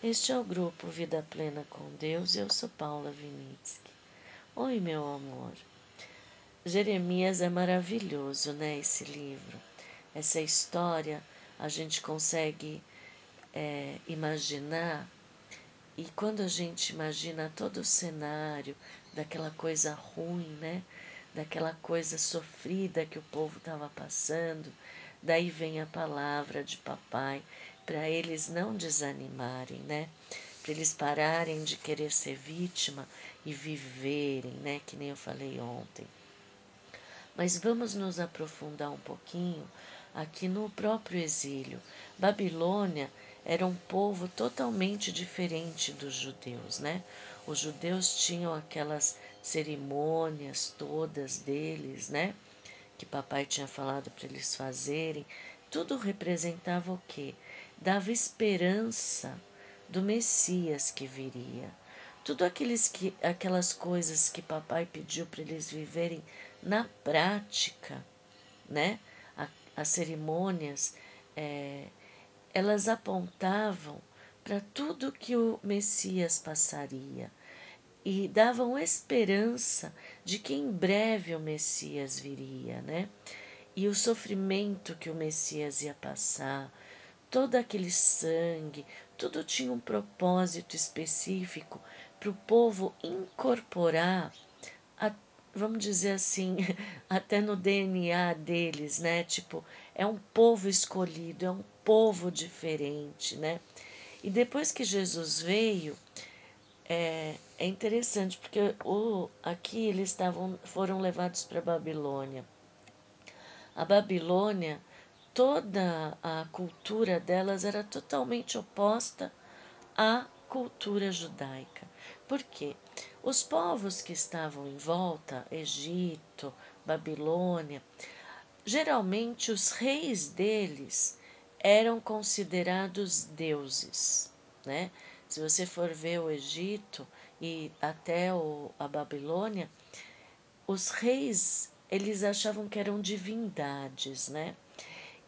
Este é o grupo Vida Plena com Deus e eu sou Paula Vinitsky. Oi, meu amor. Jeremias é maravilhoso, né? Esse livro. Essa história a gente consegue é, imaginar, e quando a gente imagina todo o cenário daquela coisa ruim, né? Daquela coisa sofrida que o povo estava passando, daí vem a palavra de papai para eles não desanimarem, né? Para eles pararem de querer ser vítima e viverem, né? Que nem eu falei ontem. Mas vamos nos aprofundar um pouquinho aqui no próprio exílio. Babilônia era um povo totalmente diferente dos judeus, né? Os judeus tinham aquelas cerimônias todas deles, né? Que papai tinha falado para eles fazerem. Tudo representava o quê? Dava esperança do Messias que viria. Tudo aqueles que, aquelas coisas que papai pediu para eles viverem na prática, né? as cerimônias, é, elas apontavam para tudo que o Messias passaria e davam esperança de que em breve o Messias viria, né? E o sofrimento que o Messias ia passar, todo aquele sangue, tudo tinha um propósito específico para o povo incorporar, a, vamos dizer assim, até no DNA deles, né? Tipo, é um povo escolhido, é um povo diferente, né? E depois que Jesus veio, é, é interessante porque o, aqui eles estavam, foram levados para a Babilônia. A Babilônia toda a cultura delas era totalmente oposta à cultura judaica. Por quê? Os povos que estavam em volta, Egito, Babilônia, geralmente os reis deles eram considerados deuses, né? Se você for ver o Egito e até o, a Babilônia, os reis eles achavam que eram divindades, né?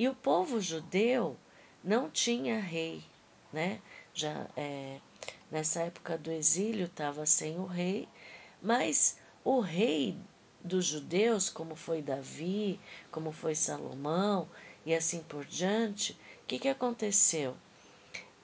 E o povo judeu não tinha rei, né? Já é, nessa época do exílio estava sem o rei, mas o rei dos judeus, como foi Davi, como foi Salomão e assim por diante, o que, que aconteceu?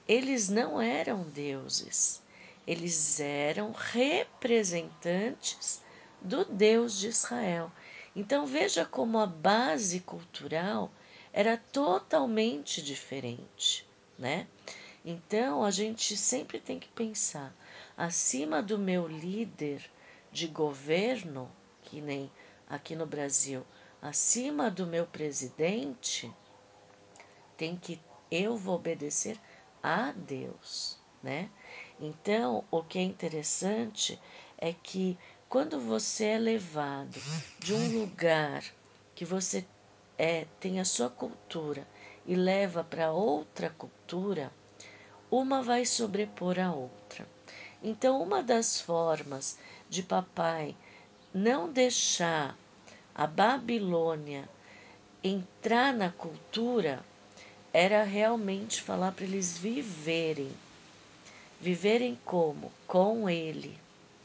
Eles não eram deuses, eles eram representantes do Deus de Israel. Então veja como a base cultural era totalmente diferente, né? Então a gente sempre tem que pensar acima do meu líder de governo, que nem aqui no Brasil, acima do meu presidente, tem que eu vou obedecer a Deus, né? Então, o que é interessante é que quando você é levado de um lugar que você é, tem a sua cultura e leva para outra cultura, uma vai sobrepor a outra. Então, uma das formas de papai não deixar a Babilônia entrar na cultura era realmente falar para eles viverem. Viverem como? Com ele,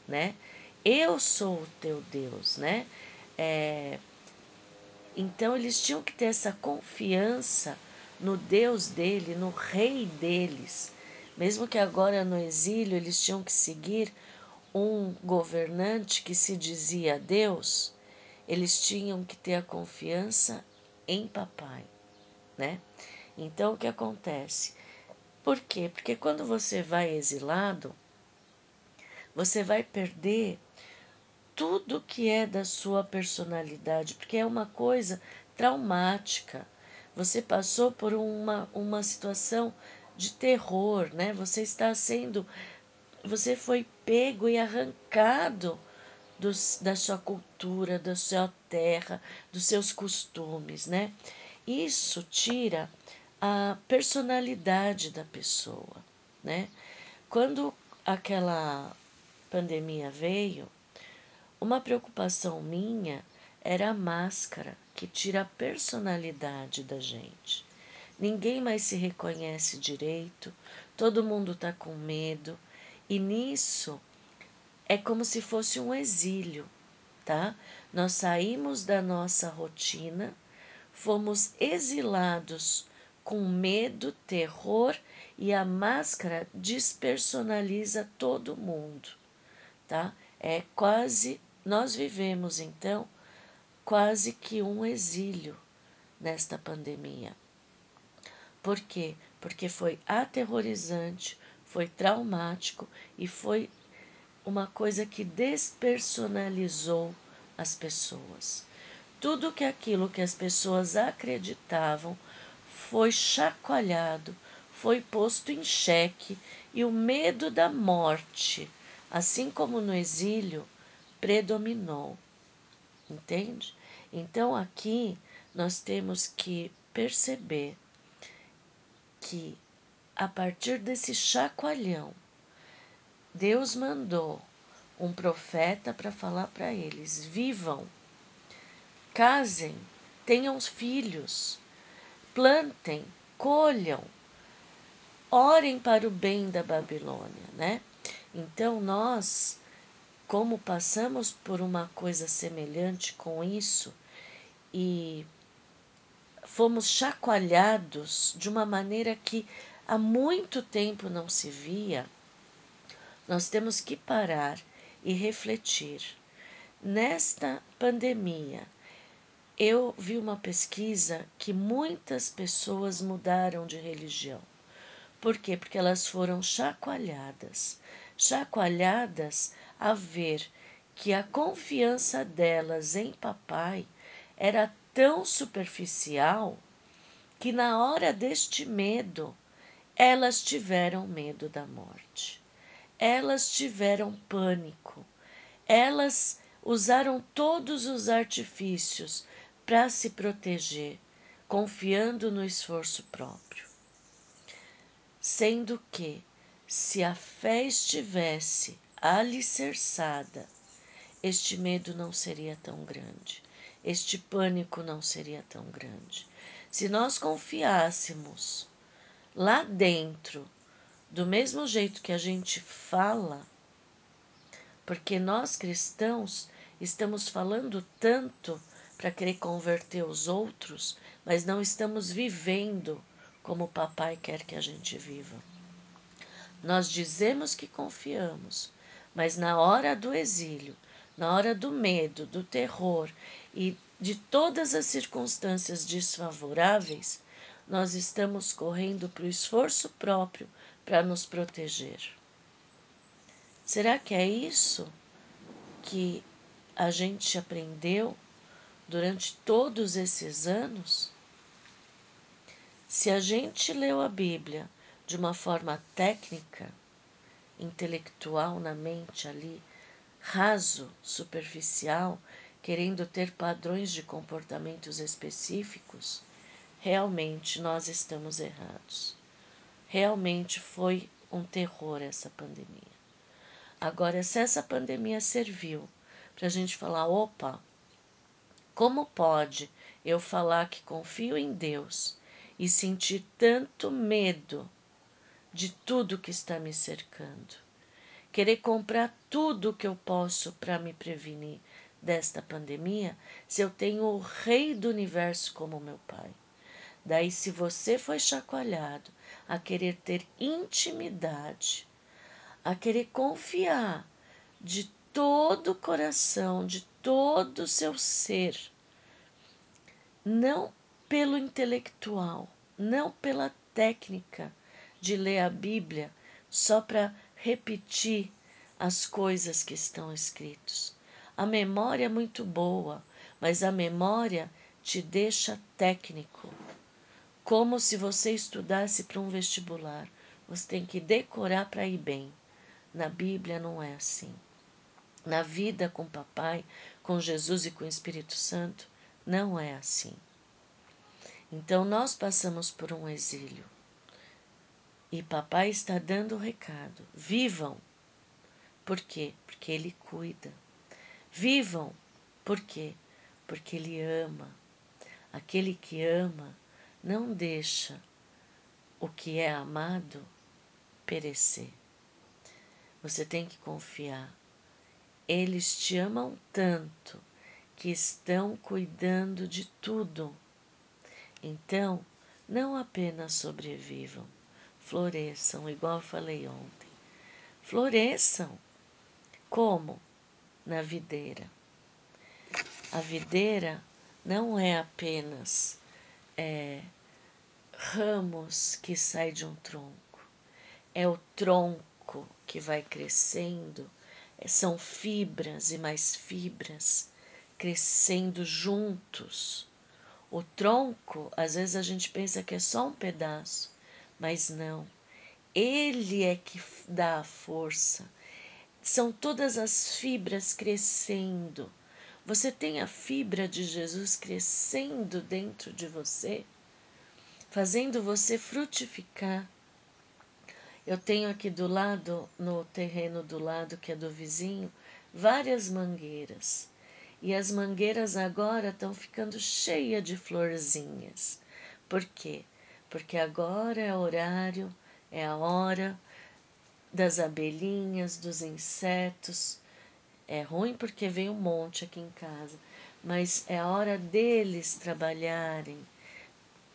né? Eu sou o teu Deus, né? É, então eles tinham que ter essa confiança no Deus dele, no rei deles. Mesmo que agora no exílio eles tinham que seguir um governante que se dizia Deus, eles tinham que ter a confiança em papai, né? Então o que acontece? Por quê? Porque quando você vai exilado, você vai perder tudo que é da sua personalidade, porque é uma coisa traumática. Você passou por uma, uma situação de terror, né? Você está sendo. Você foi pego e arrancado dos, da sua cultura, da sua terra, dos seus costumes, né? Isso tira a personalidade da pessoa, né? Quando aquela pandemia veio, uma preocupação minha era a máscara que tira a personalidade da gente. ninguém mais se reconhece direito, todo mundo está com medo, e nisso é como se fosse um exílio, tá? Nós saímos da nossa rotina, fomos exilados com medo, terror e a máscara despersonaliza todo mundo, tá? É quase nós vivemos então quase que um exílio nesta pandemia. Por quê? Porque foi aterrorizante, foi traumático e foi uma coisa que despersonalizou as pessoas. Tudo que aquilo que as pessoas acreditavam foi chacoalhado, foi posto em xeque e o medo da morte, assim como no exílio, predominou. Entende? Então aqui nós temos que perceber que a partir desse chacoalhão, Deus mandou um profeta para falar para eles: vivam, casem, tenham filhos, plantem, colham, orem para o bem da Babilônia, né? Então nós, como passamos por uma coisa semelhante com isso e fomos chacoalhados de uma maneira que há muito tempo não se via, nós temos que parar e refletir. Nesta pandemia, eu vi uma pesquisa que muitas pessoas mudaram de religião. Por quê? Porque elas foram chacoalhadas chacoalhadas a ver que a confiança delas em papai era tão superficial que na hora deste medo elas tiveram medo da morte. Elas tiveram pânico. Elas usaram todos os artifícios para se proteger, confiando no esforço próprio. Sendo que, se a fé estivesse alicerçada, este medo não seria tão grande, este pânico não seria tão grande. Se nós confiássemos lá dentro, do mesmo jeito que a gente fala, porque nós cristãos estamos falando tanto para querer converter os outros, mas não estamos vivendo como o papai quer que a gente viva. Nós dizemos que confiamos, mas na hora do exílio, na hora do medo, do terror e de todas as circunstâncias desfavoráveis, nós estamos correndo para o esforço próprio para nos proteger. Será que é isso que a gente aprendeu durante todos esses anos? Se a gente leu a Bíblia de uma forma técnica, intelectual na mente ali, raso, superficial, querendo ter padrões de comportamentos específicos, realmente nós estamos errados. Realmente foi um terror essa pandemia. Agora, se essa pandemia serviu para a gente falar: opa, como pode eu falar que confio em Deus e sentir tanto medo de tudo que está me cercando? Querer comprar tudo que eu posso para me prevenir desta pandemia se eu tenho o Rei do Universo como meu Pai? Daí, se você foi chacoalhado a querer ter intimidade, a querer confiar de todo o coração, de todo o seu ser, não pelo intelectual, não pela técnica de ler a Bíblia só para repetir as coisas que estão escritas. A memória é muito boa, mas a memória te deixa técnico, como se você estudasse para um vestibular. Você tem que decorar para ir bem. Na Bíblia não é assim. Na vida com papai, com Jesus e com o Espírito Santo, não é assim. Então nós passamos por um exílio. E papai está dando o recado: vivam. Por quê? Porque ele cuida. Vivam. Por quê? Porque ele ama. Aquele que ama não deixa o que é amado perecer. Você tem que confiar. Eles te amam tanto que estão cuidando de tudo. Então, não apenas sobrevivam, floresçam, igual eu falei ontem. Floresçam. Como? Na videira. A videira não é apenas é, ramos que saem de um tronco, é o tronco que vai crescendo, é, são fibras e mais fibras crescendo juntos. O tronco, às vezes a gente pensa que é só um pedaço, mas não. Ele é que dá a força. São todas as fibras crescendo. Você tem a fibra de Jesus crescendo dentro de você, fazendo você frutificar. Eu tenho aqui do lado, no terreno do lado que é do vizinho, várias mangueiras. E as mangueiras agora estão ficando cheias de florzinhas. Por quê? Porque agora é horário, é a hora das abelhinhas, dos insetos. É ruim porque vem um monte aqui em casa, mas é a hora deles trabalharem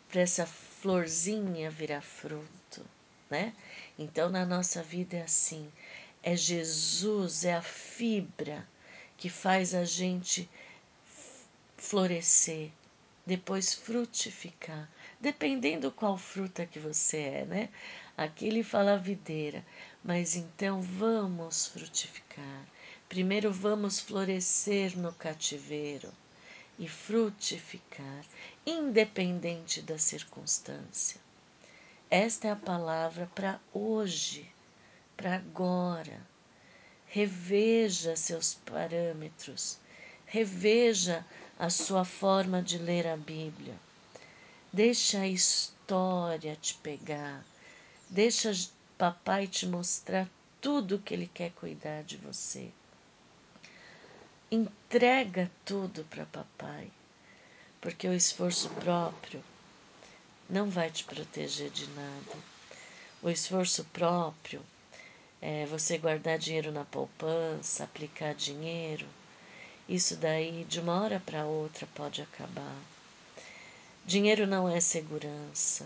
para essa florzinha virar fruto, né? Então na nossa vida é assim, é Jesus, é a fibra que faz a gente florescer, depois frutificar, dependendo qual fruta que você é, né? Aqui ele fala videira, mas então vamos frutificar. Primeiro vamos florescer no cativeiro e frutificar, independente da circunstância. Esta é a palavra para hoje, para agora reveja seus parâmetros, reveja a sua forma de ler a Bíblia. Deixa a história te pegar, deixa papai te mostrar tudo que ele quer cuidar de você. Entrega tudo para papai, porque o esforço próprio não vai te proteger de nada. O esforço próprio é, você guardar dinheiro na poupança, aplicar dinheiro, isso daí de uma hora para outra pode acabar. Dinheiro não é segurança.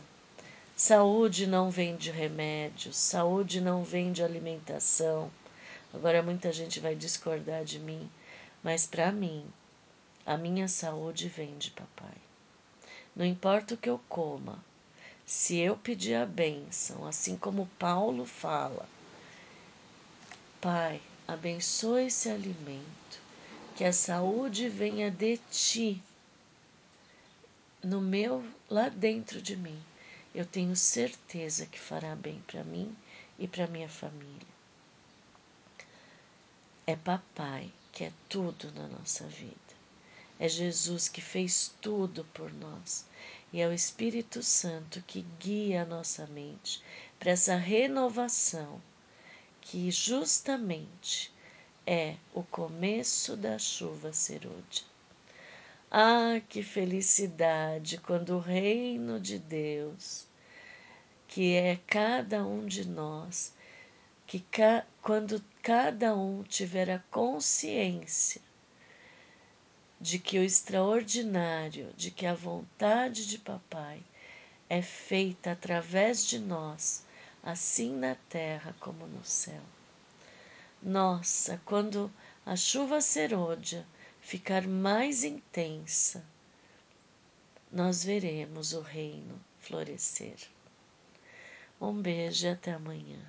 Saúde não vem de remédios, saúde não vem de alimentação. Agora muita gente vai discordar de mim, mas para mim, a minha saúde vem de papai. Não importa o que eu coma, se eu pedir a bênção, assim como Paulo fala, Pai, abençoa esse alimento, que a saúde venha de ti, no meu, lá dentro de mim. Eu tenho certeza que fará bem para mim e para minha família. É papai que é tudo na nossa vida. É Jesus que fez tudo por nós. E é o Espírito Santo que guia a nossa mente para essa renovação que justamente é o começo da chuva serúdia. Ah, que felicidade quando o reino de Deus, que é cada um de nós, que ca, quando cada um tiver a consciência de que o extraordinário, de que a vontade de papai é feita através de nós, assim na terra como no céu. Nossa, quando a chuva serôdia ficar mais intensa, nós veremos o reino florescer. Um beijo e até amanhã.